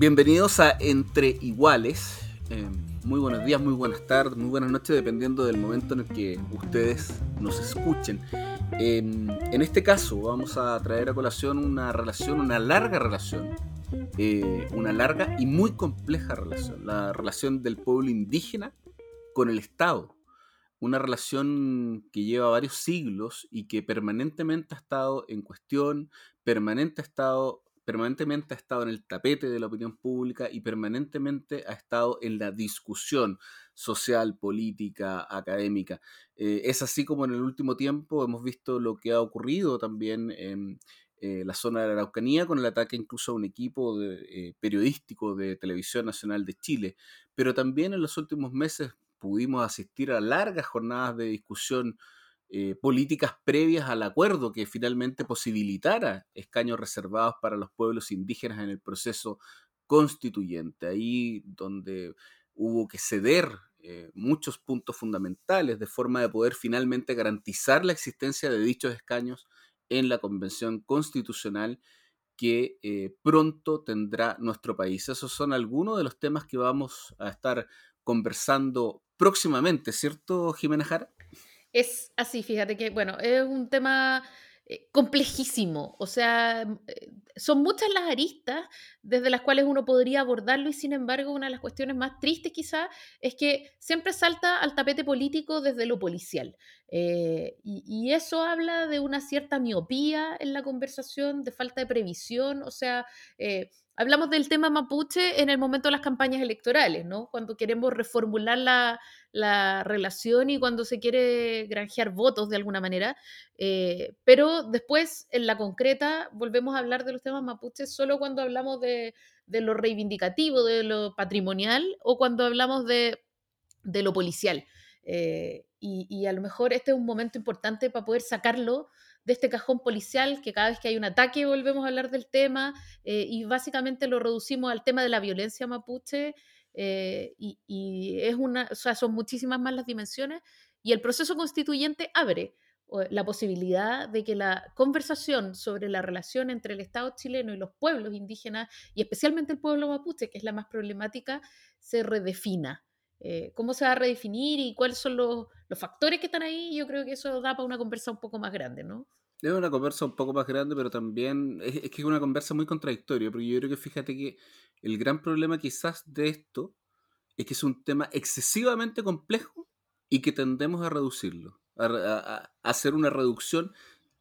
Bienvenidos a Entre Iguales. Eh, muy buenos días, muy buenas tardes, muy buenas noches, dependiendo del momento en el que ustedes nos escuchen. en este caso vamos a traer a colación una relación, una larga relación, eh, una larga y muy compleja relación, la relación del pueblo indígena con el Estado. Una relación que lleva varios siglos y que permanentemente ha estado en cuestión, permanente ha estado permanentemente ha estado en el tapete de la opinión pública y permanentemente ha estado en la discusión social, política, académica. Eh, es así como en el último tiempo hemos visto lo que ha ocurrido también en eh, la zona de la Araucanía con el ataque incluso a un equipo eh, periodístico de Televisión Nacional de Chile, pero también en los últimos meses pudimos asistir a largas jornadas de discusión eh, políticas previas al acuerdo que finalmente posibilitara escaños reservados para los pueblos indígenas en el proceso constituyente, ahí donde hubo que ceder eh, muchos puntos fundamentales de forma de poder finalmente garantizar la existencia de dichos escaños en la Convención Constitucional que eh, pronto tendrá nuestro país. Esos son algunos de los temas que vamos a estar conversando próximamente, ¿cierto, Jimena Jara? Es así, fíjate que, bueno, es un tema eh, complejísimo, o sea, mm, eh, son muchas las aristas desde las cuales uno podría abordarlo y sin embargo una de las cuestiones más tristes quizá es que siempre salta al tapete político desde lo policial. Eh, y, eso habla de una cierta miopía en la conversación, de falta de previsión, o sea, hablamos del tema mapuche en el momento de las campañas electorales, ¿no? Cuando queremos reformular la, relación y cuando se quiere granjear votos de alguna manera. Eh, pero después, en la concreta, volvemos a hablar de los temas mapuches solo cuando hablamos de, lo reivindicativo, de lo patrimonial o cuando hablamos de, lo policial. Eh, y, y, a lo mejor este es un momento importante para poder sacarlo de este cajón policial, que cada vez que hay un ataque volvemos a hablar del tema, eh, y básicamente lo reducimos al tema de la violencia mapuche, eh, y, es una, o sea, son muchísimas más las dimensiones, y el proceso constituyente abre la posibilidad de que la conversación sobre la relación entre el Estado chileno y los pueblos indígenas, y especialmente el pueblo mapuche, que es la más problemática, se redefina. Eh, ¿Cómo se va a redefinir y cuáles son los, los factores que están ahí? Yo creo que eso da para una conversa un poco más grande, ¿no? Es una conversa un poco más grande, pero también es, que es una conversa muy contradictoria, porque yo creo que fíjate que el gran problema quizás de esto es que es un tema excesivamente complejo y que tendemos a reducirlo, a hacer una reducción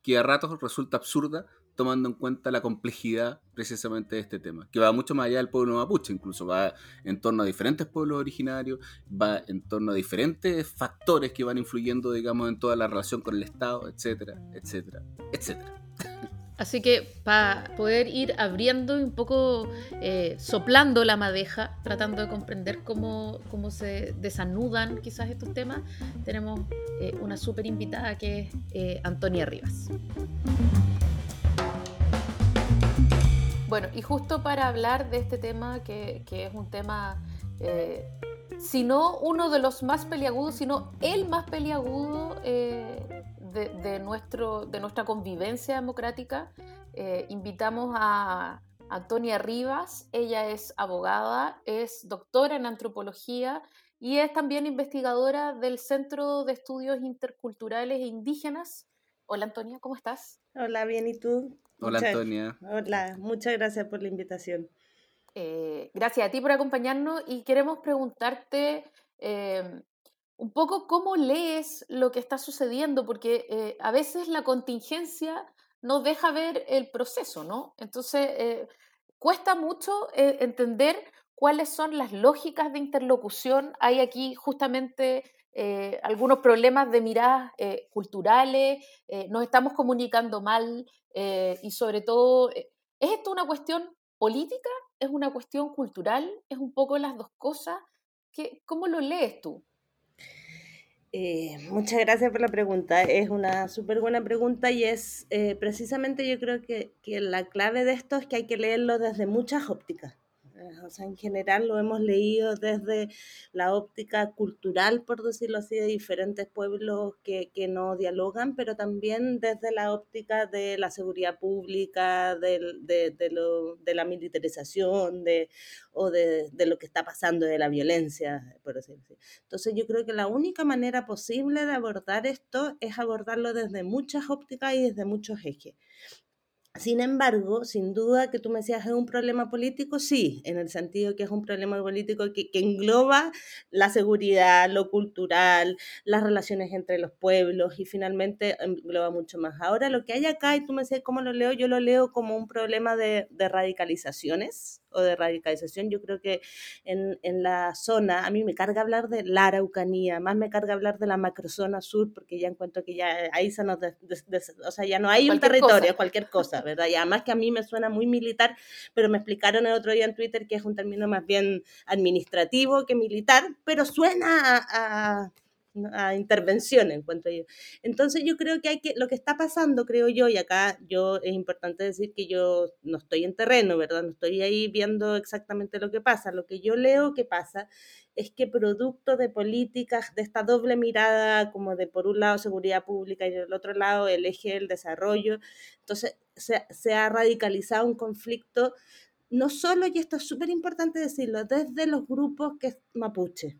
que a ratos resulta absurda tomando en cuenta la complejidad precisamente de este tema, que va mucho más allá del pueblo mapuche, incluso va en torno a diferentes pueblos originarios, va en torno a diferentes factores que van influyendo, digamos, en toda la relación con el Estado, etcétera, etcétera, etcétera. Así que para poder ir abriendo y un poco eh, soplando la madeja, tratando de comprender cómo, cómo se desanudan quizás estos temas, tenemos eh, una súper invitada que es eh, Antonia Rivas. Bueno, y justo para hablar de este tema, que, es un tema, eh, si no uno de los más peliagudos, sino el más peliagudo eh, de, nuestro, de nuestra convivencia democrática, eh, invitamos a Antonia Rivas. Ella es abogada, es doctora en antropología y es también investigadora del Centro de Estudios Interculturales e Indígenas. Hola Antonia, ¿cómo estás? Hola, bien, ¿y tú? Hola Antonia. Hola, muchas gracias por la invitación. Eh, gracias a ti por acompañarnos y queremos preguntarte em, un poco cómo lees lo que está sucediendo, porque eh, a veces la contingencia nos deja ver el proceso, ¿no? Entonces, eh, cuesta mucho entender cuáles son las lógicas de interlocución. Hay aquí justamente eh, algunos problemas de miradas eh, culturales, eh, nos estamos comunicando mal y sobre todo ¿Es esto una cuestión política? ¿Es una cuestión cultural? ¿Es un poco las dos cosas? ¿Qué, ¿Cómo lo lees tú? Eh, muchas gracias por la pregunta. Es una súper buena pregunta y es eh, precisamente yo creo que, que, la clave de esto es que hay que leerlo desde muchas ópticas. Eh, o sea, en general lo hemos leído desde la óptica cultural, por decirlo así, de diferentes pueblos que, que no dialogan, pero también desde la óptica de la seguridad pública, de, de, de, lo, de la militarización de, o de, de, lo que está pasando, de la violencia, por decirlo así. Entonces yo creo que la única manera posible de abordar esto es abordarlo desde muchas ópticas y desde muchos ejes. Sin embargo, sin duda que tú me decías, ¿es un problema político? Sí, en el sentido que es un problema político que, que, engloba la seguridad, lo cultural, las relaciones entre los pueblos y finalmente engloba mucho más. Ahora, lo que hay acá, y tú me decías cómo lo leo, yo lo leo como un problema de, de radicalizaciones o de radicalización. Yo creo que en, en, la zona, a mí me carga hablar de la Araucanía, más me carga hablar de la macrozona sur, porque ya encuentro que ya ahí se nos, de, de, de, o sea, ya no hay cualquier un territorio, cosa. cualquier cosa, ¿verdad? Y además que a mí me suena muy militar, pero me explicaron el otro día en Twitter que es un término más bien administrativo que militar, pero suena a, a a intervención, encuentro yo. Entonces yo creo que hay que, lo que está pasando, creo yo, y acá yo es importante decir que yo no estoy en terreno, ¿verdad? No estoy ahí viendo exactamente lo que pasa. Lo que yo leo que pasa es que producto de políticas, de esta doble mirada, como de por un lado seguridad pública y del otro lado el eje del desarrollo, entonces se, se ha radicalizado un conflicto, no solo, y esto es súper importante decirlo, desde los grupos que mapuche,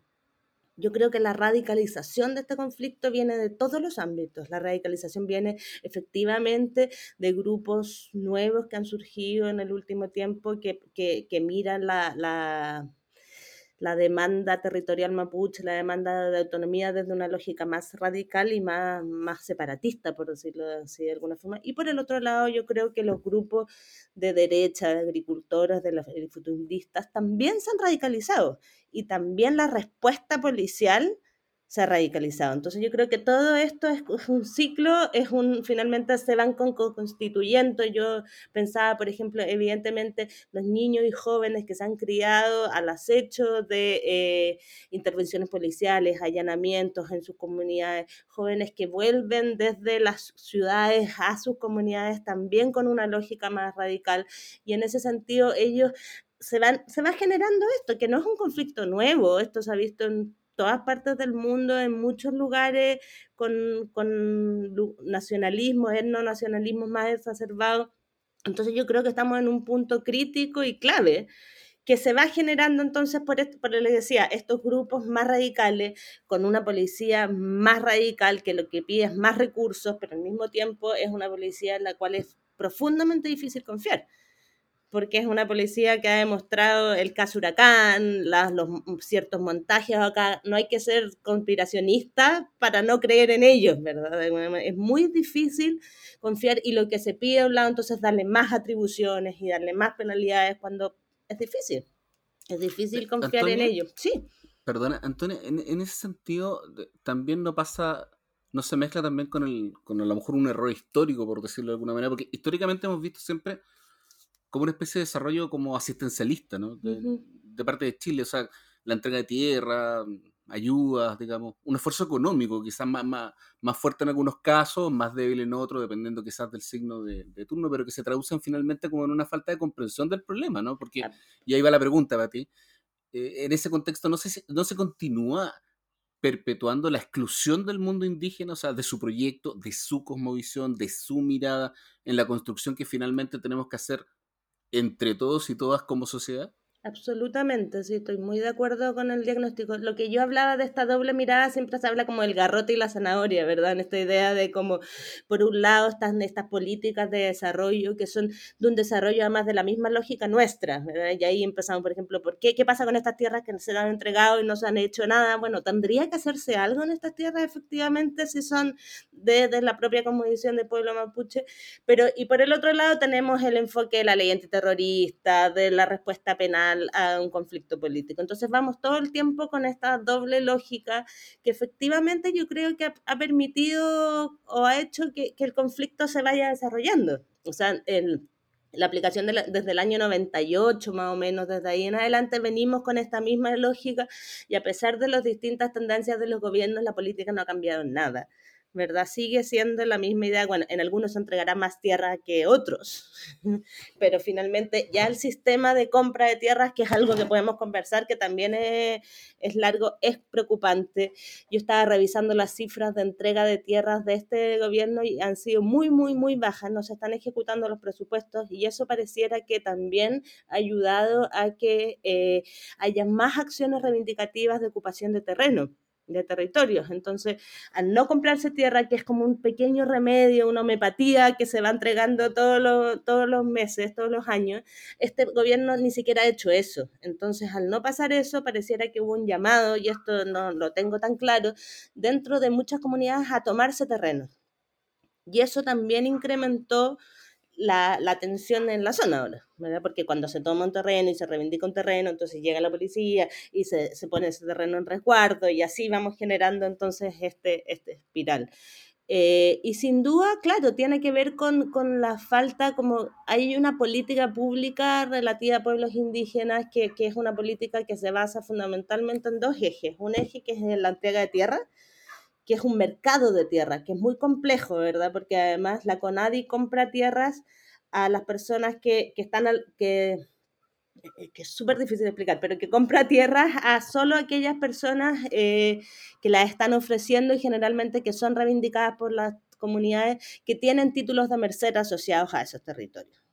yo creo que la radicalización de este conflicto viene de todos los ámbitos. La radicalización viene efectivamente de grupos nuevos que han surgido en el último tiempo que, que, miran la, la, demanda territorial mapuche, la demanda de autonomía desde una lógica más radical y más, más separatista, por decirlo así de alguna forma. Y por el otro lado, yo creo que los grupos de derecha, de agricultores, de los futundistas, también se han radicalizado y también la respuesta policial se ha radicalizado. Entonces yo creo que todo esto es un ciclo, es un, finalmente se van con, constituyendo. Yo pensaba, por ejemplo, evidentemente los niños y jóvenes que se han criado al acecho de eh, intervenciones policiales, allanamientos en sus comunidades, jóvenes que vuelven desde las ciudades a sus comunidades también con una lógica más radical. Y en ese sentido ellos se, van, se va generando esto, que no es un conflicto nuevo, esto se ha visto en todas partes del mundo, en muchos lugares, con, con nacionalismo, etnonacionalismo más exacerbado. Entonces yo creo que estamos en un punto crítico y clave que se va generando entonces por esto, por le decía, estos grupos más radicales, con una policía más radical que lo que pide es más recursos, pero al mismo tiempo es una policía en la cual es profundamente difícil confiar porque es una policía que ha demostrado el caso Huracán, las, los ciertos montajes acá. No hay que ser conspiracionista para no creer en ellos, ¿verdad? Es muy difícil confiar y lo que se pide a un lado entonces darle más atribuciones y darle más penalidades cuando es difícil. Es difícil confiar Antonio, en ellos. Sí. Perdona, Antonio, en, en, ese sentido también no pasa, no se mezcla también con, el, con a lo mejor un error histórico, por decirlo de alguna manera, porque históricamente hemos visto siempre como una especie de desarrollo como asistencialista, ¿no? De, uh -huh. de, parte de Chile, o sea, la entrega de tierra, ayudas, digamos, un esfuerzo económico, quizás más, más, más fuerte en algunos casos, más débil en otros, dependiendo quizás del signo de, de, turno, pero que se traducen finalmente como en una falta de comprensión del problema, ¿no? Porque, y ahí va la pregunta para ti, eh, en ese contexto no se, no se continúa perpetuando la exclusión del mundo indígena, o sea, de su proyecto, de su cosmovisión, de su mirada en la construcción que finalmente tenemos que hacer entre todos y todas como sociedad? Absolutamente, sí, estoy muy de acuerdo con el diagnóstico. Lo que yo hablaba de esta doble mirada siempre se habla como el garrote y la zanahoria, ¿verdad? En esta idea de como, por un lado, están estas políticas de desarrollo que son de un desarrollo además de la misma lógica nuestra, ¿verdad? Y ahí empezamos, por ejemplo, ¿por qué? ¿Qué pasa con estas tierras que se han entregado y no se han hecho nada? Bueno, tendría que hacerse algo en estas tierras, efectivamente, si son de, de la propia conmovisión del pueblo mapuche, pero y por el otro lado tenemos el enfoque de la ley antiterrorista, de la respuesta penal, a un conflicto político. Entonces vamos todo el tiempo con esta doble lógica que efectivamente yo creo que ha, ha permitido o ha hecho que, que, el conflicto se vaya desarrollando. O sea, el, la aplicación desde el año 98 más o menos, desde ahí en adelante venimos con esta misma lógica y a pesar de las distintas tendencias de los gobiernos, la política no ha cambiado nada. ¿Verdad? Sigue siendo la misma idea, bueno, en algunos se entregará más tierra que otros, pero finalmente ya el sistema de compra de tierras, que es algo que podemos conversar, que también es, largo, es preocupante. Yo estaba revisando las cifras de entrega de tierras de este gobierno y han sido muy, muy, muy bajas, no se están ejecutando los presupuestos y eso pareciera que también ha ayudado a que eh, haya más acciones reivindicativas de ocupación de terreno de territorios. Entonces, al no comprarse tierra, que es como un pequeño remedio, una homeopatía que se va entregando todos los, todos los meses, todos los años, este gobierno ni siquiera ha hecho eso. Entonces, al no pasar eso, pareciera que hubo un llamado, y esto no lo tengo tan claro, dentro de muchas comunidades a tomarse terreno. Y eso también incrementó la, la, tensión en la zona ahora, ¿verdad? Porque cuando se toma un terreno y se reivindica un terreno, entonces llega la policía y se, se pone ese terreno en resguardo y así vamos generando entonces este, este espiral. Eh, y sin duda, claro, tiene que ver con, con, la falta, como hay una política pública relativa a pueblos indígenas que, que, es una política que se basa fundamentalmente en dos ejes. Un eje que es la entrega de tierra, que es un mercado de tierra, que es muy complejo, ¿verdad? Porque además la CONADI compra tierras a las personas que, que están, eh, que es súper difícil de explicar, pero que compra tierras a solo aquellas personas eh, que las están ofreciendo y generalmente que son reivindicadas por las comunidades que tienen títulos de merced asociados a esos territorios.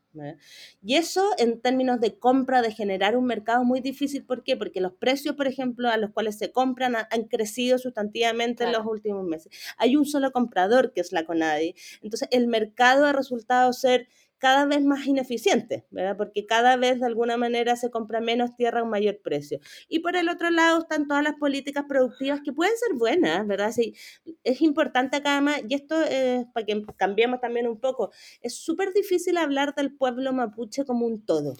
Y eso en términos de compra, de generar un mercado muy difícil. ¿Por qué? Porque los precios, por ejemplo, a los cuales se compran han, crecido sustantivamente en los últimos meses. Hay un solo comprador que es la CONADI. Entonces, el mercado ha resultado ser cada vez más ineficiente, ¿verdad? Porque cada vez de alguna manera se compra menos tierra a un mayor precio. Y por el otro lado están todas las políticas productivas que pueden ser buenas, ¿verdad? Sí, es importante acá además, y esto es para que cambiemos también un poco, es súper difícil hablar del pueblo mapuche como un todo.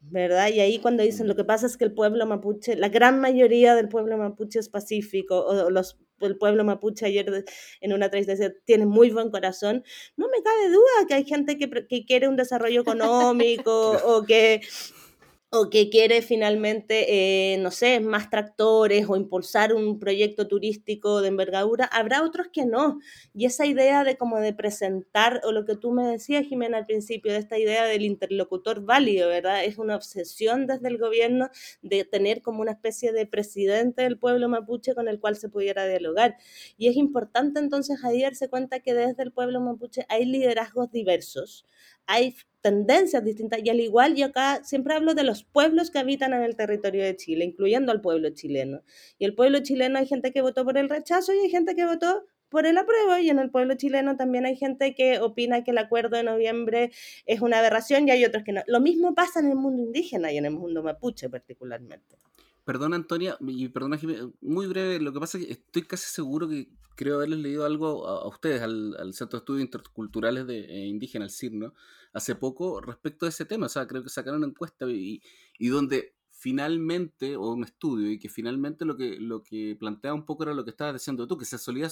¿verdad? Y ahí cuando dicen lo que pasa es que el pueblo mapuche, la gran mayoría del pueblo mapuche es pacífico, o los, el pueblo mapuche ayer en una decía, tiene muy buen corazón, no me cabe duda que hay gente que, que quiere un desarrollo económico o que o que quiere finalmente, eh, no sé, más tractores o impulsar un proyecto turístico de envergadura, habrá otros que no. Y esa idea de como de presentar, o lo que tú me decías, Jimena, al principio, de esta idea del interlocutor válido, ¿verdad? Es una obsesión desde el gobierno de tener como una especie de presidente del pueblo mapuche con el cual se pudiera dialogar. Y es importante entonces ahí darse cuenta que desde el pueblo mapuche hay liderazgos diversos, hay tendencias distintas y al igual yo acá siempre hablo de los pueblos que habitan en el territorio de Chile, incluyendo al pueblo chileno. Y el pueblo chileno hay gente que votó por el rechazo y hay gente que votó por el apruebo y en el pueblo chileno también hay gente que opina que el acuerdo de noviembre es una aberración y hay otros que no. Lo mismo pasa en el mundo indígena y en el mundo mapuche particularmente. Perdona Antonia, y perdona muy breve, lo que pasa es que estoy casi seguro que creo haberles leído algo a, ustedes, al, Centro de Estudios Interculturales de, eh, Indígena, CIRNO, hace poco respecto de ese tema, o sea, creo que sacaron una encuesta y, donde finalmente, o un estudio, y que finalmente lo que, lo que planteaba un poco era lo que estabas diciendo tú, que se solía,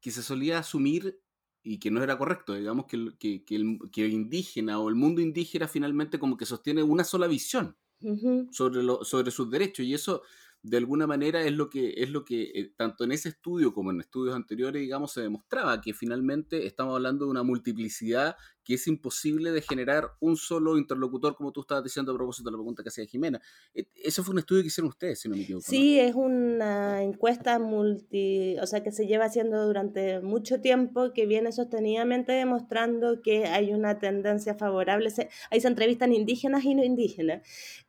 que se solía asumir y que no era correcto, digamos que, que, que, el, que indígena o el mundo indígena finalmente como que sostiene una sola visión sobre, lo, sobre sus derechos. Y eso, de alguna manera, es lo que, es lo que eh, tanto en ese estudio como en estudios anteriores, digamos, se demostraba, que finalmente estamos hablando de una multiplicidad que es imposible de generar un solo interlocutor, como tú estabas diciendo a propósito de la pregunta que hacía Jimena. E, eso fue un estudio que hicieron ustedes, si no me equivoco. Sí, es una encuesta multi, o sea, que se lleva haciendo durante mucho tiempo, que viene sostenidamente demostrando que hay una tendencia favorable, ahí se entrevistan indígenas y no indígenas,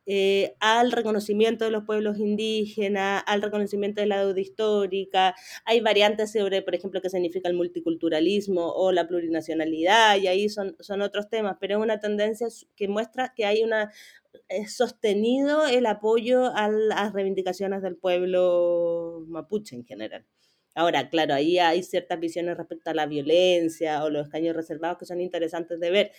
eh, al reconocimiento de los pueblos indígenas, al reconocimiento de la deuda histórica, hay variantes sobre, por ejemplo, qué significa el multiculturalismo o la plurinacionalidad, y ahí son son, otros temas, pero es una tendencia que muestra que hay una sostenido el apoyo a las reivindicaciones del pueblo mapuche en general. Ahora, claro, ahí hay ciertas visiones respecto a la violencia o los escaños reservados que son interesantes de ver,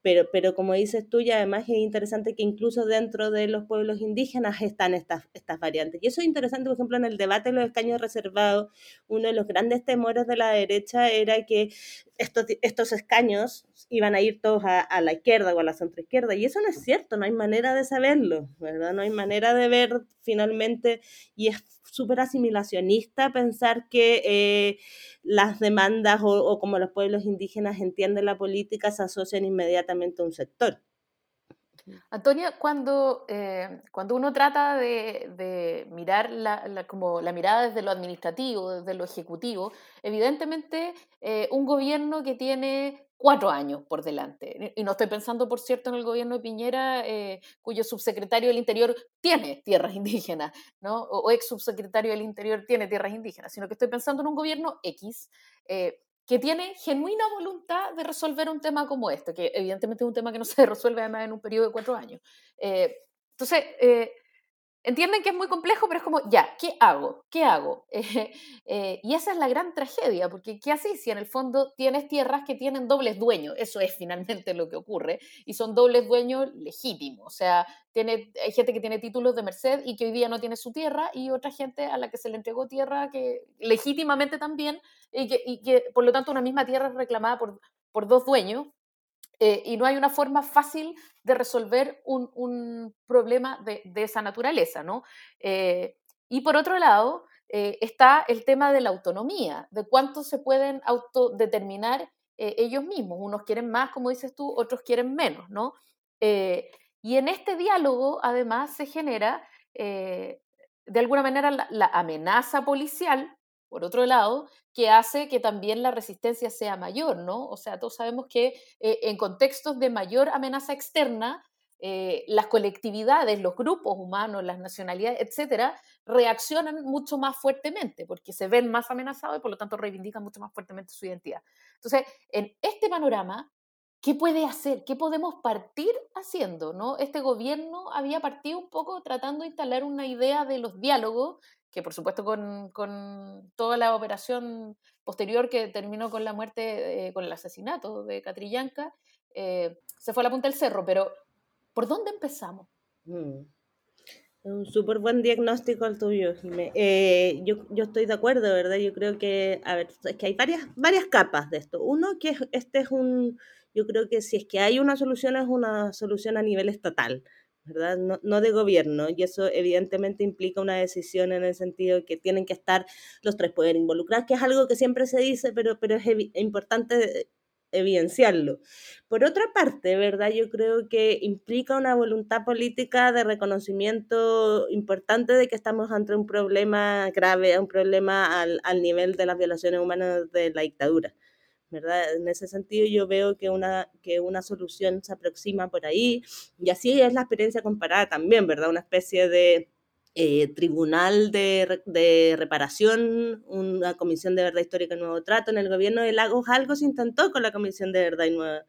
pero, pero como dices tú, y además es interesante que incluso dentro de los pueblos indígenas están estas, estas variantes. Y eso es interesante, por ejemplo, en el debate de los escaños reservados, uno de los grandes temores de la derecha era que estos, estos escaños iban a ir todos a, la izquierda o a la centroizquierda, y eso no es cierto, no hay manera de saberlo, ¿verdad? No hay manera de ver finalmente, y es súper asimilacionista pensar que eh, las demandas o, o como los pueblos indígenas entienden la política se asocian inmediatamente a un sector. Antonia, cuando, eh, cuando uno trata de, mirar la, como la mirada desde lo administrativo, desde lo ejecutivo, evidentemente eh, un gobierno que tiene cuatro años por delante, y no estoy pensando, por cierto, en el gobierno de Piñera, eh, cuyo subsecretario del Interior tiene tierras indígenas, ¿no? o, ex subsecretario del Interior tiene tierras indígenas, sino que estoy pensando en un gobierno X que tiene genuina voluntad de resolver un tema como este, que evidentemente es un tema que no se resuelve además en un periodo de cuatro años. Eh, entonces, eh, entienden que es muy complejo, pero es como, ya, ¿qué hago? ¿Qué hago? Eh, y esa es la gran tragedia, porque ¿qué haces si en el fondo tienes tierras que tienen dobles dueños? Eso es finalmente lo que ocurre, y son dobles dueños legítimos. O sea, tiene, hay gente que tiene títulos de merced y que hoy día no tiene su tierra, y otra gente a la que se le entregó tierra que legítimamente también, y que, y que por lo tanto una misma tierra es reclamada por, por dos dueños, eh, y no hay una forma fácil de resolver un, problema de, esa naturaleza, ¿no? Eh, y por otro lado, eh, está el tema de la autonomía, de cuánto se pueden autodeterminar ellos mismos. Unos quieren más, como dices tú, otros quieren menos, ¿no? y en este diálogo, además, se genera, de alguna manera, la amenaza policial por otro lado, que hace que también la resistencia sea mayor, ¿no? O sea, todos sabemos que eh, en contextos de mayor amenaza externa, eh, las colectividades, los grupos humanos, las nacionalidades, etcétera, reaccionan mucho más fuertemente porque se ven más amenazados y por lo tanto reivindican mucho más fuertemente su identidad. Entonces, en este panorama, ¿qué puede hacer? ¿Qué podemos partir haciendo? ¿no? Este gobierno había partido un poco tratando de instalar una idea de los diálogos que por supuesto con, con, toda la operación posterior que terminó con la muerte, eh, con el asesinato de Catrillanca, eh, se fue a la punta del cerro, pero ¿por dónde empezamos? Mm. Un súper buen diagnóstico el tuyo, Jimé. Eh, yo, yo estoy de acuerdo, ¿verdad? Yo creo que, a ver, es que hay varias, varias capas de esto. Uno, que este es un, yo creo que si es que hay una solución, es una solución a nivel estatal. ¿verdad? No, de gobierno, y eso evidentemente implica una decisión en el sentido que tienen que estar los tres poderes involucrados, que es algo que siempre se dice, pero, pero es importante evidenciarlo. Por otra parte, ¿verdad? Yo creo que implica una voluntad política de reconocimiento importante de que estamos ante un problema grave, un problema al, al nivel de las violaciones humanas de la dictadura. ¿Verdad? En ese sentido yo veo que una, que una solución se aproxima por ahí y así es la experiencia comparada también, ¿verdad? Una especie de eh, tribunal de, de, reparación, una comisión de verdad histórica y nuevo trato. En el gobierno de Lagos algo se intentó con la comisión de verdad y nuevo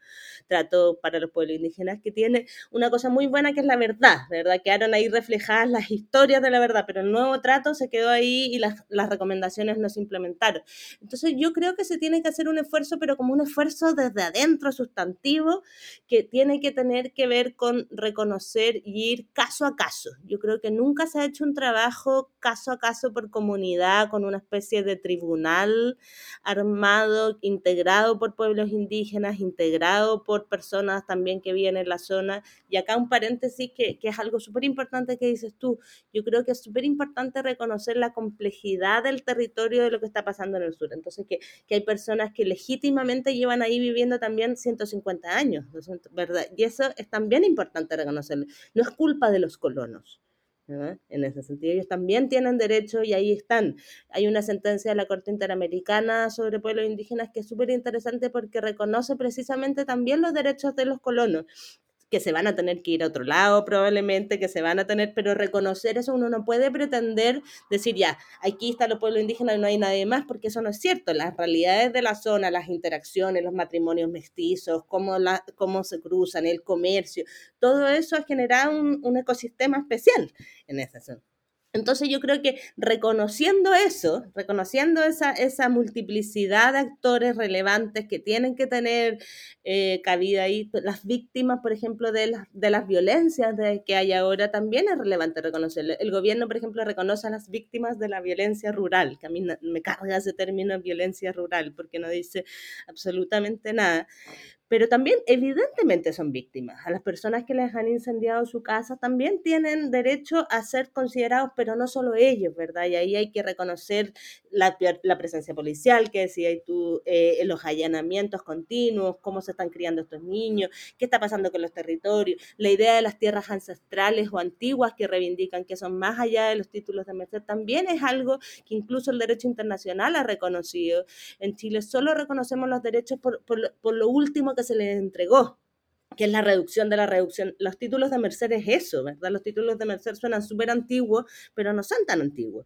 trato para los pueblos indígenas, que tiene una cosa muy buena que es la verdad, ¿verdad? Quedaron ahí reflejadas las historias de la verdad, pero el nuevo trato se quedó ahí y las, las recomendaciones no se implementaron. Entonces yo creo que se tiene que hacer un esfuerzo, pero como un esfuerzo desde adentro, sustantivo, que tiene que tener que ver con reconocer y ir caso a caso. Yo creo que nunca se ha hecho un trabajo caso a caso por comunidad, con una especie de tribunal armado, integrado por pueblos indígenas, integrado por personas también que viven en la zona. Y acá un paréntesis que, que es algo súper importante que dices tú. Yo creo que es súper importante reconocer la complejidad del territorio de lo que está pasando en el sur. Entonces, que, que hay personas que legítimamente llevan ahí viviendo también 150 años, ¿verdad? Y eso es también importante reconocerlo. No es culpa de los colonos. En ese sentido, ellos también tienen derecho y ahí están. Hay una sentencia de la Corte Interamericana sobre pueblos indígenas que es súper interesante porque reconoce precisamente también los derechos de los colonos que se van a tener que ir a otro lado probablemente, que se van a tener, pero reconocer eso uno no puede pretender decir ya, aquí está los pueblos indígenas y no hay nadie más, porque eso no es cierto. Las realidades de la zona, las interacciones, los matrimonios mestizos, cómo, la, cómo se cruzan, el comercio, todo eso ha generado un, un ecosistema especial en esa zona. Entonces yo creo que reconociendo eso, reconociendo esa, esa multiplicidad de actores relevantes que tienen que tener eh, cabida ahí, las víctimas, por ejemplo, de, las, de las violencias de, que hay ahora, también es relevante reconocerlo. El gobierno, por ejemplo, reconoce a las víctimas de la violencia rural, que a mí me carga ese término violencia rural, porque no dice absolutamente nada pero también evidentemente son víctimas. A las personas que les han incendiado su casa también tienen derecho a ser considerados, pero no solo ellos, ¿verdad? Y ahí hay que reconocer la, la presencia policial, que decía tú, eh, los allanamientos continuos, cómo se están criando estos niños, qué está pasando con los territorios, la idea de las tierras ancestrales o antiguas que reivindican que son más allá de los títulos de merced, también es algo que incluso el derecho internacional ha reconocido. En Chile solo reconocemos los derechos por, por, por lo último que se les entregó, que es la reducción de la reducción. Los títulos de Merced es eso, ¿verdad? Los títulos de Merced suenan súper antiguos, pero no son tan antiguos.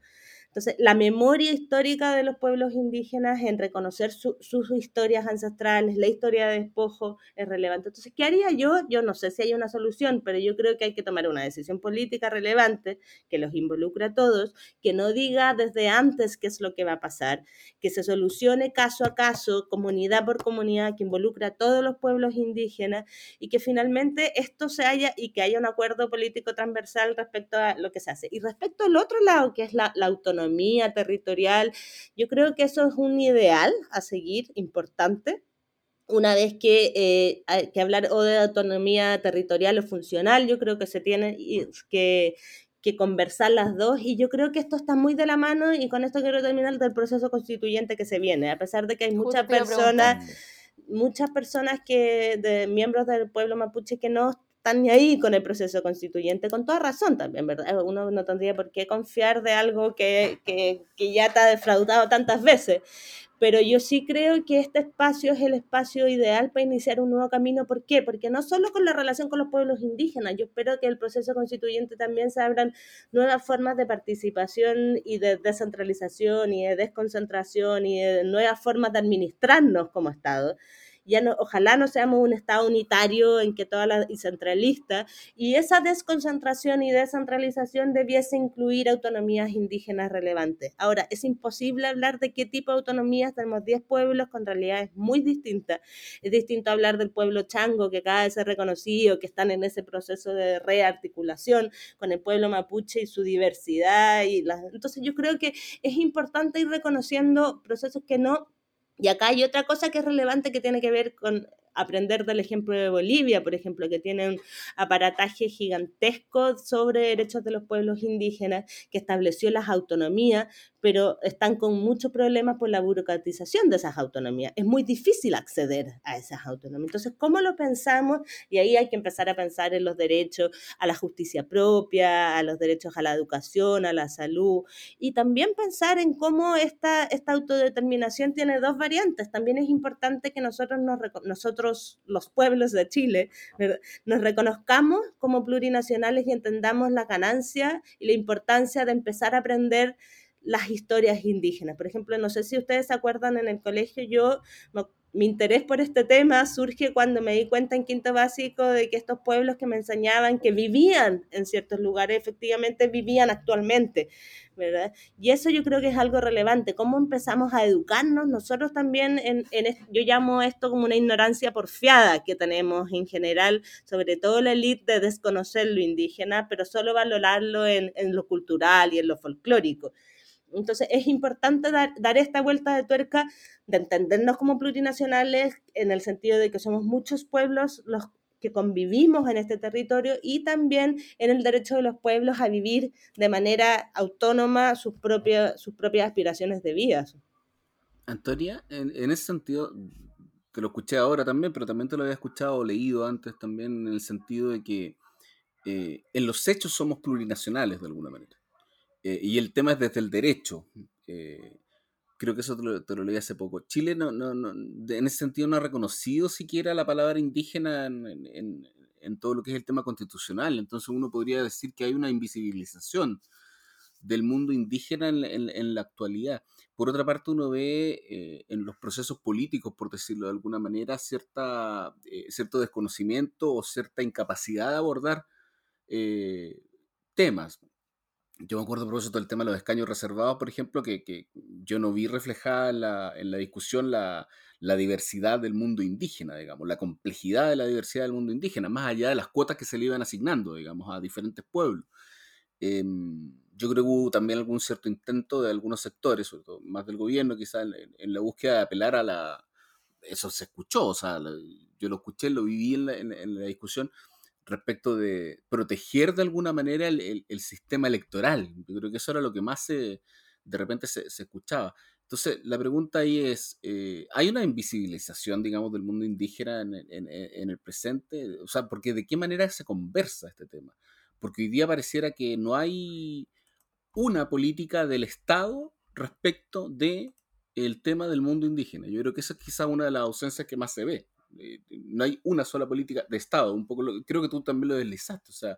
Entonces, la memoria histórica de los pueblos indígenas en reconocer sus historias ancestrales, la historia de despojo es relevante. Entonces, ¿qué haría yo? Yo no sé si hay una solución, pero yo creo que hay que tomar una decisión política relevante que los involucre a todos, que no diga desde antes qué es lo que va a pasar, que se solucione caso a caso, comunidad por comunidad, que involucre a todos los pueblos indígenas y que finalmente esto se haya y que haya un acuerdo político transversal respecto a lo que se hace. Y respecto al otro lado, que es la, la autonomía, autonomía territorial. Yo creo que eso es un ideal a seguir importante. Una vez que eh, hay que hablar o de autonomía territorial o funcional, yo creo que se tiene que, que, conversar las dos y yo creo que esto está muy de la mano y con esto quiero terminar del proceso constituyente que se viene, a pesar de que hay muchas personas, muchas personas que, de miembros del pueblo mapuche que no están ahí con el proceso constituyente, con toda razón también, ¿verdad? Uno no tendría por qué confiar de algo que, que, que ya te ha defraudado tantas veces. Pero yo sí creo que este espacio es el espacio ideal para iniciar un nuevo camino. ¿Por qué? Porque no solo con la relación con los pueblos indígenas, yo espero que el proceso constituyente también se abran nuevas formas de participación y de descentralización y de desconcentración y de nuevas formas de administrarnos como Estado no, ojalá no seamos un Estado unitario en que toda la y centralista, y esa desconcentración y descentralización debiese incluir autonomías indígenas relevantes. Ahora, es imposible hablar de qué tipo de autonomías, tenemos 10 pueblos con realidades muy distintas. Es distinto hablar del pueblo chango, que cada vez es reconocido, que están en ese proceso de rearticulación con el pueblo mapuche y su diversidad. Y Entonces yo creo que es importante ir reconociendo procesos que no y acá hay otra cosa que es relevante que tiene que ver con aprender del ejemplo de Bolivia, por ejemplo, que tiene un aparataje gigantesco sobre derechos de los pueblos indígenas, que estableció las autonomías, pero están con muchos problemas por la burocratización de esas autonomías. Es muy difícil acceder a esas autonomías. Entonces, ¿cómo lo pensamos? Y ahí hay que empezar a pensar en los derechos a la justicia propia, a los derechos a la educación, a la salud, y también pensar en cómo esta, esta autodeterminación tiene dos variantes. También es importante que nosotros, nos, nosotros los pueblos de Chile, nos reconozcamos como plurinacionales y entendamos la ganancia y la importancia de empezar a aprender las historias indígenas. Por ejemplo, no sé si ustedes se acuerdan en el colegio, yo mi interés por este tema surge cuando me di cuenta en quinto básico de que estos pueblos que me enseñaban que vivían en ciertos lugares, efectivamente vivían actualmente, ¿verdad? Y eso yo creo que es algo relevante, cómo empezamos a educarnos nosotros también, en, en yo llamo esto como una ignorancia porfiada que tenemos en general, sobre todo la élite de desconocer lo indígena, pero solo valorarlo en, en lo cultural y en lo folclórico. Entonces es importante dar, dar, esta vuelta de tuerca, de entendernos como plurinacionales en el sentido de que somos muchos pueblos los que convivimos en este territorio y también en el derecho de los pueblos a vivir de manera autónoma sus, propias sus propias aspiraciones de vida. Antonia, en, ese sentido, te lo escuché ahora también, pero también te lo había escuchado o leído antes también en el sentido de que eh, en los hechos somos plurinacionales de alguna manera. Eh, y el tema es desde el derecho. Eh, creo que eso te lo, leí hace poco. Chile no, no, no, en ese sentido no ha reconocido siquiera la palabra indígena en, en, todo lo que es el tema constitucional. Entonces uno podría decir que hay una invisibilización del mundo indígena en, la actualidad. Por otra parte, uno ve eh, en los procesos políticos, por decirlo de alguna manera, cierta, cierto desconocimiento o cierta incapacidad de abordar temas yo me acuerdo por eso todo el tema de los escaños reservados, por ejemplo, que, que yo no vi reflejada en la, en la discusión la, la, diversidad del mundo indígena, digamos, la complejidad de la diversidad del mundo indígena, más allá de las cuotas que se le iban asignando, digamos, a diferentes pueblos. Eh, yo creo que hubo también algún cierto intento de algunos sectores, sobre todo más del gobierno, quizás en, la búsqueda de apelar a la... Eso se escuchó, o sea, yo lo escuché, lo viví en la, en la discusión, respecto de proteger de alguna manera el, sistema electoral. Yo creo que eso era lo que más se, de repente se, se escuchaba. Entonces, la pregunta ahí es, eh, ¿hay una invisibilización, digamos, del mundo indígena en, en, en, el presente? O sea, porque ¿de qué manera se conversa este tema? Porque hoy día pareciera que no hay una política del Estado respecto de el tema del mundo indígena. Yo creo que esa es quizá una de las ausencias que más se ve. Eh, no hay una sola política de Estado. Un poco creo que tú también lo deslizaste. O sea,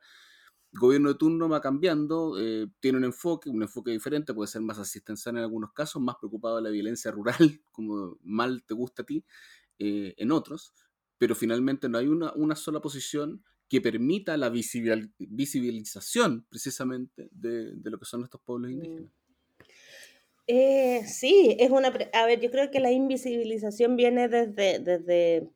el gobierno de turno va cambiando, eh, tiene un enfoque, un enfoque diferente, puede ser más asistencial en algunos casos, más preocupado de la violencia rural, como mal te gusta a ti, eh, en otros, pero finalmente no hay una, una sola posición que permita la visibilización precisamente de, de, lo que son estos pueblos mm. indígenas. Eh, sí, es una... A ver, yo creo que la invisibilización viene desde, desde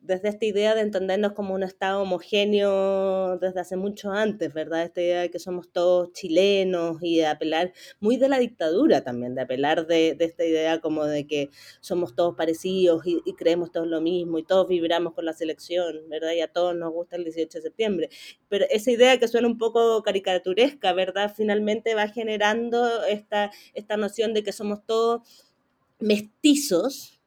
desde esta idea de entendernos como un Estado homogéneo desde hace mucho antes, ¿verdad? Esta idea de que somos todos chilenos y de apelar, muy de la dictadura también, de apelar de, de esta idea como de que somos todos parecidos y, creemos todos lo mismo y todos vibramos con la selección, ¿verdad? Y a todos nos gusta el 18 de septiembre. Pero esa idea que suena un poco caricaturesca, ¿verdad? Finalmente va generando esta, esta noción de que somos todos mestizos,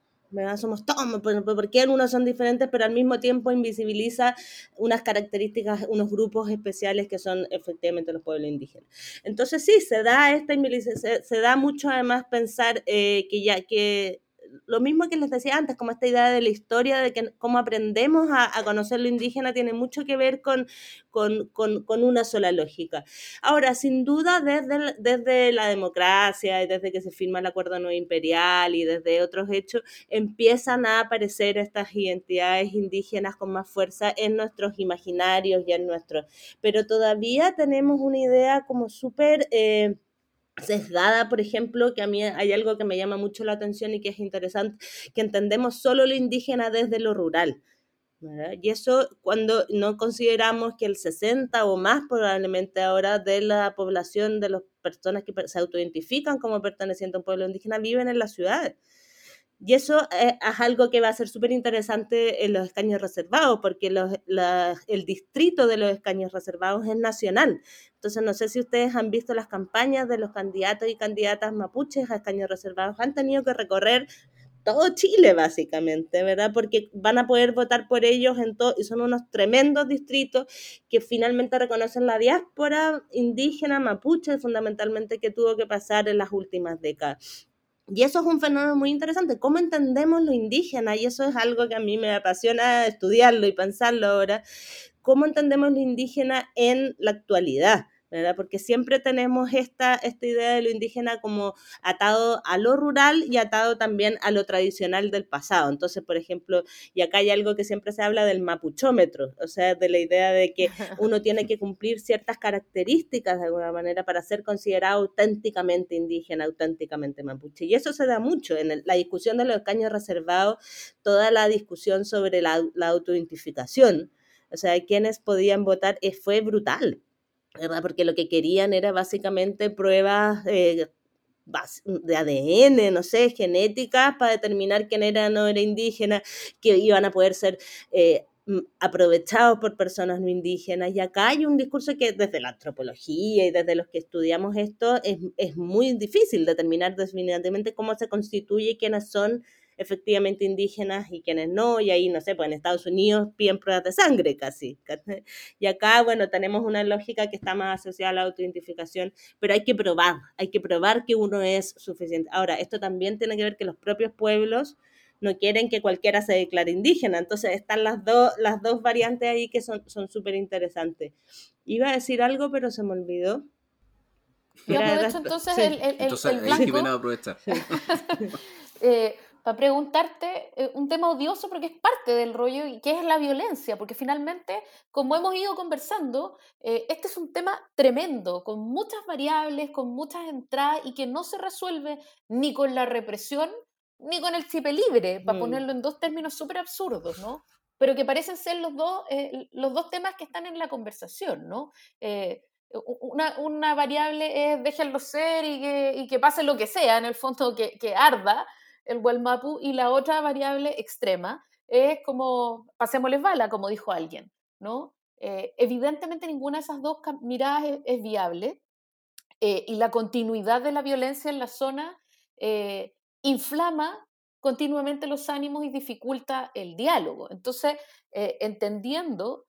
Somos todos, porque algunos son diferentes, pero al mismo tiempo invisibiliza unas características, unos grupos especiales que son efectivamente los pueblos indígenas. Entonces sí, se da esta se, se da mucho además pensar eh, que ya que lo mismo que les decía antes, como esta idea de la historia, de que cómo aprendemos a, conocer lo indígena, tiene mucho que ver con, con, con, con, una sola lógica. Ahora, sin duda, desde, desde la democracia y desde que se firma el Acuerdo No Imperial y desde otros hechos, empiezan a aparecer estas identidades indígenas con más fuerza en nuestros imaginarios y en nuestros... Pero todavía tenemos una idea como súper... Eh, sesgada, por ejemplo, que a mí hay algo que me llama mucho la atención y que es interesante, que entendemos solo lo indígena desde lo rural. Y eso cuando no consideramos que el 60 o más probablemente ahora de la población de las personas que se autoidentifican como pertenecientes a un pueblo indígena viven en las ciudades. Y eso es, algo que va a ser súper interesante en los escaños reservados, porque el distrito de los escaños reservados es nacional. Entonces, no sé si ustedes han visto las campañas de los candidatos y candidatas mapuches a escaños reservados. Han tenido que recorrer todo Chile, básicamente, ¿verdad? Porque van a poder votar por ellos en todo, y son unos tremendos distritos que finalmente reconocen la diáspora indígena mapuche, fundamentalmente, que tuvo que pasar en las últimas décadas. Y eso es un fenómeno muy interesante, cómo entendemos lo indígena, y eso es algo que a mí me apasiona estudiarlo y pensarlo ahora, cómo entendemos lo indígena en la actualidad. Porque siempre tenemos esta, esta idea de lo indígena como atado a lo rural y atado también a lo tradicional del pasado. Entonces, por ejemplo, y acá hay algo que siempre se habla del mapuchómetro, o sea, de la idea de que uno tiene que cumplir ciertas características de alguna manera para ser considerado auténticamente indígena, auténticamente mapuche. Y eso se da mucho en la discusión de los caños reservados, toda la discusión sobre la, la autoidentificación. O sea, quienes podían votar eh, fue brutal. ¿Verdad? Porque lo que querían era básicamente pruebas eh, de ADN, no sé, genéticas, para determinar quién era o no era indígena, que iban a poder ser eh, aprovechados por personas no indígenas. Y acá hay un discurso que desde la antropología y desde los que estudiamos esto es, es muy difícil determinar definitivamente cómo se constituye quiénes son efectivamente indígenas y quienes no, y ahí, no sé, pues en Estados Unidos piden pruebas de sangre casi. Y acá, bueno, tenemos una lógica que está más asociada a la autoidentificación, pero hay que probar, hay que probar que uno es suficiente. Ahora, esto también tiene que ver que los propios pueblos no quieren que cualquiera se declare indígena, entonces están las, dos las dos variantes ahí que son súper interesantes. Iba a decir algo, pero se me olvidó. Yo aprovecho entonces el, el, el, el blanco. eh, para preguntarte eh, un tema odioso porque es parte del rollo y que es la violencia, porque finalmente, como hemos ido conversando, eh, este es un tema tremendo, con muchas variables, con muchas entradas y que no se resuelve ni con la represión ni con el cipe libre, para mm. ponerlo en dos términos súper absurdos, ¿no? Pero que parecen ser los dos, eh, los dos temas que están en la conversación, ¿no? una, una, variable es déjenlo ser y que, y que, pase lo que sea, en el fondo que, que arda el Mapu, y la otra variable extrema es como pasémosles bala, como dijo alguien, ¿no? Eh, evidentemente ninguna de esas dos miradas es, viable eh, y la continuidad de la violencia en la zona eh, inflama continuamente los ánimos y dificulta el diálogo. Entonces, entendiendo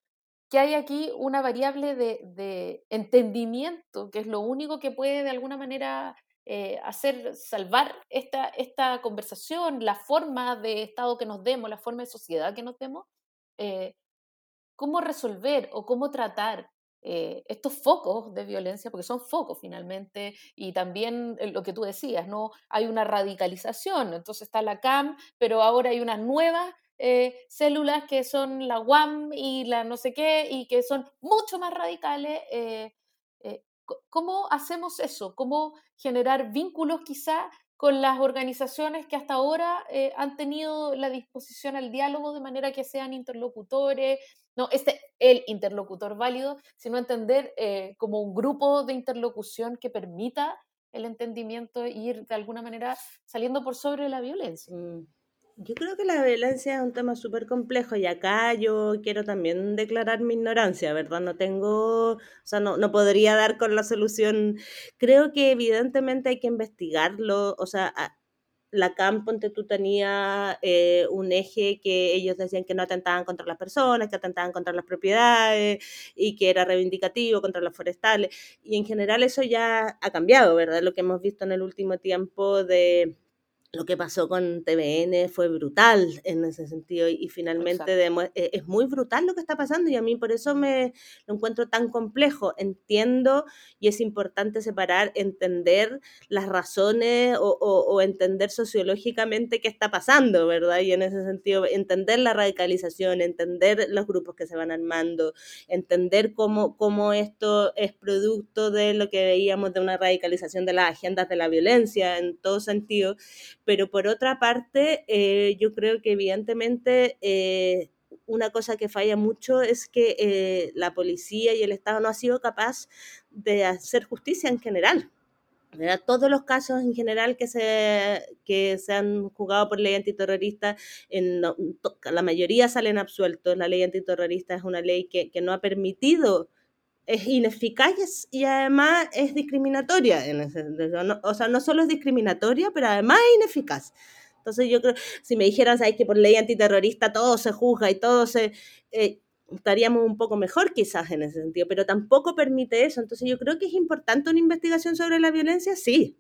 que hay aquí una variable de, entendimiento, que es lo único que puede de alguna manera eh, hacer, salvar esta, esta conversación, la forma de Estado que nos demos, la forma de sociedad que nos demos, eh, cómo resolver o cómo tratar eh, estos focos de violencia, porque son focos finalmente, y también lo que tú decías, ¿no? Hay una radicalización, entonces está la CAM, pero ahora hay unas nuevas eh, células que son la WAM y la no sé qué, y que son mucho más radicales. ¿Cómo hacemos eso? ¿Cómo generar vínculos quizá con las organizaciones que hasta ahora han tenido la disposición al diálogo de manera que sean interlocutores? No, este el interlocutor válido, sino entender como un grupo de interlocución que permita el entendimiento e ir de alguna manera saliendo por sobre la violencia. Mm. Yo creo que la violencia es un tema súper complejo y acá yo quiero también declarar mi ignorancia, ¿verdad? No tengo, o sea, no, no podría dar con la solución. Creo que evidentemente hay que investigarlo, o sea, la CAM, ponte tú, tenía eh, un eje que ellos decían que no atentaban contra las personas, que atentaban contra las propiedades y que era reivindicativo contra las forestales. Y en general eso ya ha cambiado, ¿verdad? Lo que hemos visto en el último tiempo de lo que pasó con TVN fue brutal en ese sentido y finalmente e, es muy brutal lo que está pasando y a mí por eso me lo encuentro tan complejo. Entiendo y es importante separar, entender las razones o, entender sociológicamente qué está pasando, ¿verdad? Y en ese sentido entender la radicalización, entender los grupos que se van armando, entender cómo, cómo esto es producto de lo que veíamos de una radicalización de las agendas de la violencia en todo sentido pero por otra parte, eh, yo creo que evidentemente eh, una cosa que falla mucho es que eh, la policía y el Estado no ha sido capaz de hacer justicia en general. Todos los casos en general que se, que se han jugado por ley antiterrorista, en, la mayoría salen absueltos. La ley antiterrorista es una ley que, que no ha permitido es ineficaz y además es discriminatoria. En ese, o sea, no solo es discriminatoria, pero además es ineficaz. Entonces yo creo, si me dijeran, ¿sabes? que por ley antiterrorista todo se juzga y todo se... Eh, estaríamos un poco mejor quizás en ese sentido, pero tampoco permite eso. Entonces yo creo que es importante una investigación sobre la violencia, sí,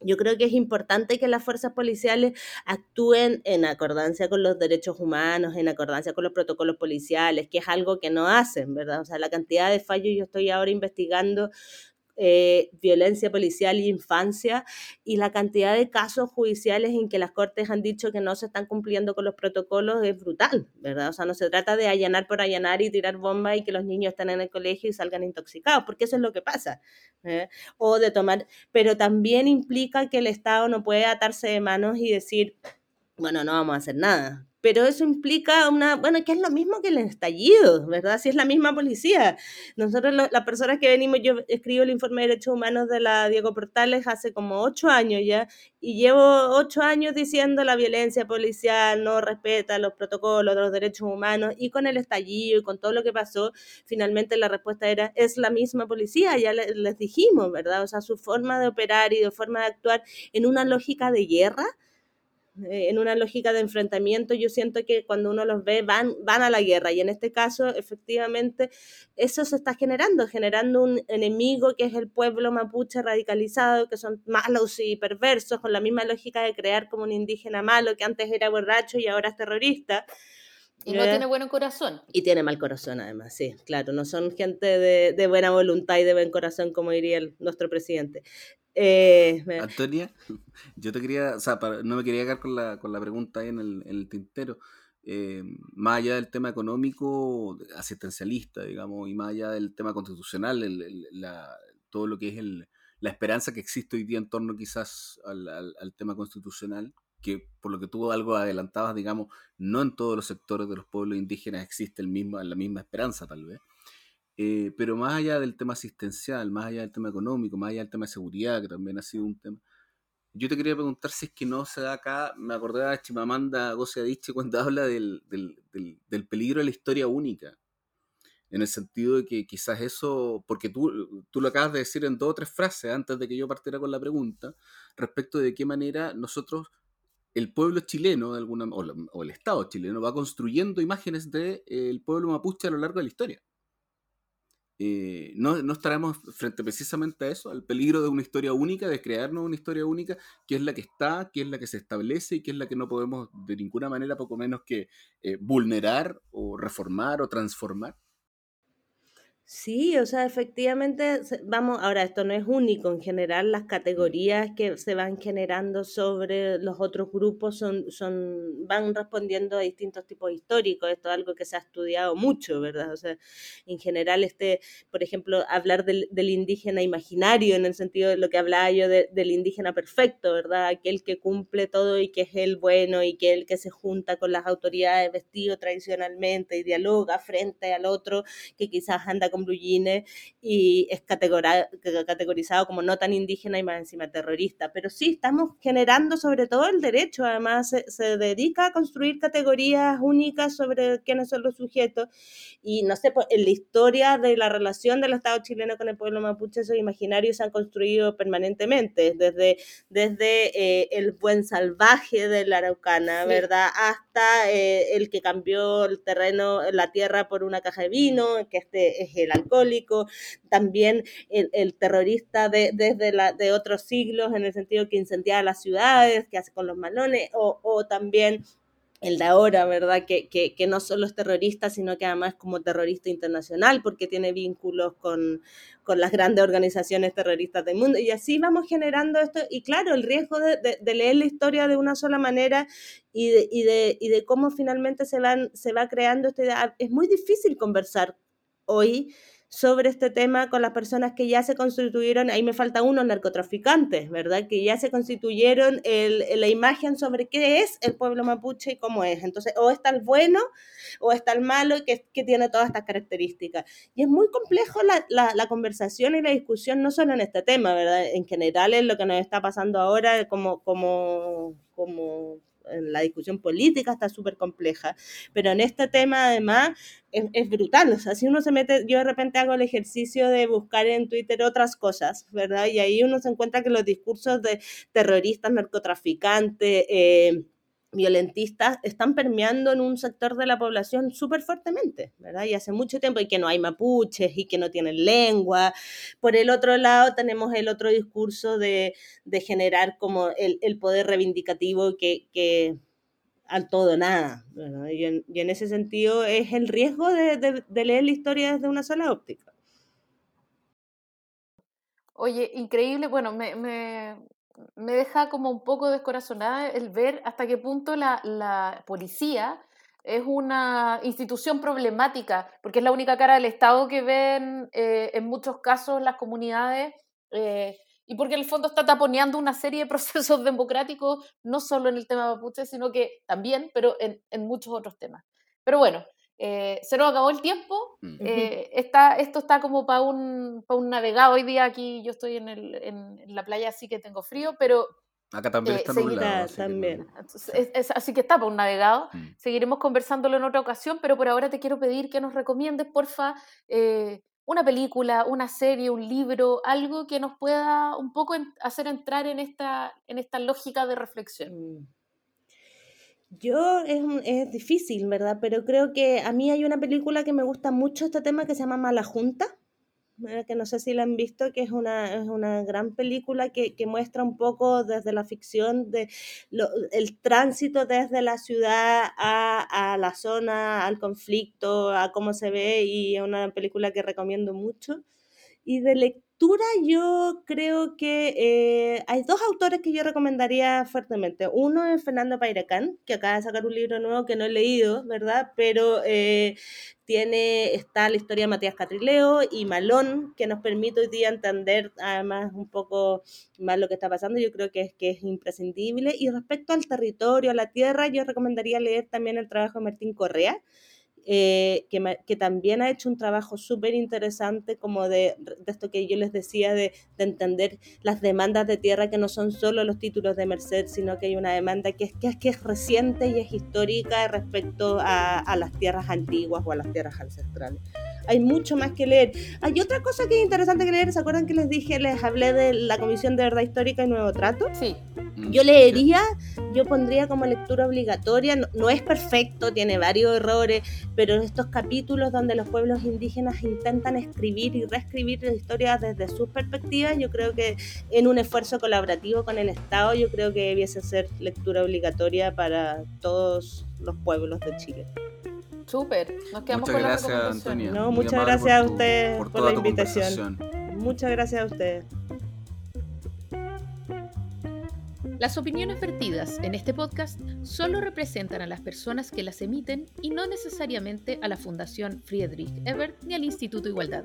yo creo que es importante que las fuerzas policiales actúen en acordancia con los derechos humanos, en acordancia con los protocolos policiales, que es algo que no hacen, ¿verdad? O sea, la cantidad de fallos, yo estoy ahora investigando eh, violencia policial y infancia y la cantidad de casos judiciales en que las cortes han dicho que no se están cumpliendo con los protocolos es brutal, ¿verdad? O sea, no se trata de allanar por allanar y tirar bombas y que los niños estén en el colegio y salgan intoxicados, porque eso es lo que pasa. ¿eh? O de tomar, pero también implica que el Estado no puede atarse de manos y decir, bueno, no vamos a hacer nada, pero eso implica una, bueno, que es lo mismo que el estallido, ¿verdad? Si es la misma policía. Nosotros, las personas que venimos, yo escribo el informe de derechos humanos de la Diego Portales hace como ocho años ya, y llevo ocho años diciendo la violencia policial no respeta los protocolos de los derechos humanos, y con el estallido y con todo lo que pasó, finalmente la respuesta era, es la misma policía, ya les dijimos, ¿verdad? O sea, su forma de operar y de forma de actuar en una lógica de guerra, eh, en una lógica de enfrentamiento, yo siento que cuando uno los ve van, van a la guerra y en este caso efectivamente eso se está generando, generando un enemigo que es el pueblo mapuche radicalizado, que son malos y perversos, con la misma lógica de crear como un indígena malo que antes era borracho y ahora es terrorista. Y no tiene buen corazón. Y tiene mal corazón, además, sí, claro. No son gente de, de buena voluntad y de buen corazón, como diría el, nuestro presidente. Eh, Antonia, yo te quería, o sea, no me quería quedar con la, con la pregunta ahí en el, en el tintero. Eh, más allá del tema económico, asistencialista, digamos, y más allá del tema constitucional, todo lo que es la esperanza que existe hoy día en torno quizás al, tema constitucional, que por lo que tú algo adelantabas, digamos, no en todos los sectores de los pueblos indígenas existe el mismo, la misma esperanza tal vez. Eh, pero más allá del tema asistencial, más allá del tema económico, más allá del tema de seguridad, que también ha sido un tema, yo te quería preguntar si es que no se da acá, me acordaba de Chimamanda Gosse Adichie cuando habla del, peligro de la historia única, en el sentido de que quizás eso, porque tú, tú lo acabas de decir en dos o tres frases antes de que yo partiera con la pregunta, respecto de qué manera nosotros, el pueblo chileno, de alguna, o, el Estado chileno, va construyendo imágenes del de, pueblo mapuche a lo largo de la historia. Eh, no, no, estaremos frente precisamente a eso, al peligro de una historia única, de crearnos una historia única, que es la que está, que es la que se establece y que es la que no podemos de ninguna manera, poco menos que eh, vulnerar o reformar o transformar. Sí, o sea, efectivamente, vamos, ahora esto no es único, en general las categorías que se van generando sobre los otros grupos son, son, van respondiendo a distintos tipos históricos, esto es algo que se ha estudiado mucho, ¿verdad? O sea, en general, este, por ejemplo, hablar del, indígena imaginario, en el sentido de lo que hablaba yo del indígena perfecto, ¿verdad? Aquel que cumple todo y que es el bueno y que el que se junta con las autoridades vestido tradicionalmente y dialoga frente al otro que quizás anda con y es categorizado como no tan indígena y más encima terrorista. Pero sí, estamos generando sobre todo el derecho, además se, dedica a construir categorías únicas sobre quiénes son los sujetos y no sé, pues, en la historia de la relación del Estado chileno con el pueblo mapuche, esos imaginarios se han construido permanentemente, desde, desde eh, el buen salvaje de la Araucana, ¿verdad? Hasta eh, el que cambió el terreno, la tierra por una caja de vino, que este es el alcohólico, también el, terrorista de, desde la, de otros siglos, en el sentido que incendia las ciudades, que hace con los malones, o, o también el de ahora, ¿verdad? Que, que, no solo es terrorista, sino que además como terrorista internacional, porque tiene vínculos con, con, las grandes organizaciones terroristas del mundo. Y así vamos generando esto. Y claro, el riesgo de, de, leer la historia de una sola manera y de, y de, y de cómo finalmente se, van, se va creando esta idea, es muy difícil conversar hoy sobre este tema con las personas que ya se constituyeron, ahí me falta uno, narcotraficantes, ¿verdad? Que ya se constituyeron el, la imagen sobre qué es el pueblo mapuche y cómo es. Entonces, o está el bueno o está el malo que, que tiene todas estas características. Y es muy complejo la, la, la, conversación y la discusión, no solo en este tema, ¿verdad? En general es lo que nos está pasando ahora como, como, como la discusión política está súper compleja, pero en este tema además es, brutal, o sea, si uno se mete, yo de repente hago el ejercicio de buscar en Twitter otras cosas, ¿verdad? Y ahí uno se encuentra que los discursos de terroristas, narcotraficantes, eh, violentistas están permeando en un sector de la población súper fuertemente, ¿verdad? Y hace mucho tiempo y que no hay mapuches y que no tienen lengua. Por el otro lado tenemos el otro discurso de, de generar como el, el, poder reivindicativo que, que al todo nada. Y, en, y, en, ese sentido es el riesgo de, de, de leer la historia desde una sola óptica. Oye, increíble. Bueno, me, me, me deja como un poco descorazonada el ver hasta qué punto la, la, policía es una institución problemática, porque es la única cara del Estado que ven eh, en muchos casos las comunidades, eh, y porque en el fondo está taponeando una serie de procesos democráticos, no solo en el tema mapuche, sino que también, pero en, en muchos otros temas. Pero bueno, eh, se nos acabó el tiempo. Mm. Eh, está, esto está como para un, un navegado. Hoy día aquí yo estoy en, el, en, la playa, así que tengo frío, pero. Acá también eh, está nublado. Así, también. Que es, así que está para un navegado. Mm. Seguiremos conversándolo en otra ocasión, pero por ahora te quiero pedir que nos recomiendes, porfa, eh, una película, una serie, un libro, algo que nos pueda un poco hacer entrar en esta, en esta lógica de reflexión. Mm. Yo es, es difícil, ¿verdad? Pero creo que a mí hay una película que me gusta mucho este tema que se llama Mala Junta, que no sé si la han visto, que es una, es una gran película que, que muestra un poco desde la ficción de lo, el tránsito desde la ciudad a, a, la zona, al conflicto, a cómo se ve, y es una película que recomiendo mucho. Y de lectura yo creo que eh, hay dos autores que yo recomendaría fuertemente. Uno es Fernando Pairacán, que acaba de sacar un libro nuevo que no he leído, ¿verdad? Pero eh, tiene, está la historia de Matías Catrileo y Malón, que nos permite hoy día entender además un poco más lo que está pasando. Yo creo que es, que es imprescindible. Y respecto al territorio, a la tierra, yo recomendaría leer también el trabajo de Martín Correa eh, que, también ha hecho un trabajo súper interesante como de, esto que yo les decía, de, entender las demandas de tierra que no son solo los títulos de Merced, sino que hay una demanda que es, que es, que es reciente y es histórica respecto a, a las tierras antiguas o a las tierras ancestrales hay mucho más que leer. Hay otra cosa que es interesante que leer, ¿se acuerdan que les dije, les hablé de la Comisión de Verdad Histórica y Nuevo Trato? Sí. Mm, yo leería, yo pondría como lectura obligatoria, no, es perfecto, tiene varios errores, pero estos capítulos donde los pueblos indígenas intentan escribir y reescribir la historia desde sus perspectivas, yo creo que en un esfuerzo colaborativo con el Estado, yo creo que debiese ser lectura obligatoria para todos los pueblos de Chile. Súper, nos quedamos muchas con gracias, la Antonia. No, muchas gracias a ustedes por, la invitación. Muchas gracias a ustedes. Las opiniones vertidas en este podcast solo representan a las personas que las emiten y no necesariamente a la Fundación Friedrich Ebert ni al Instituto Igualdad.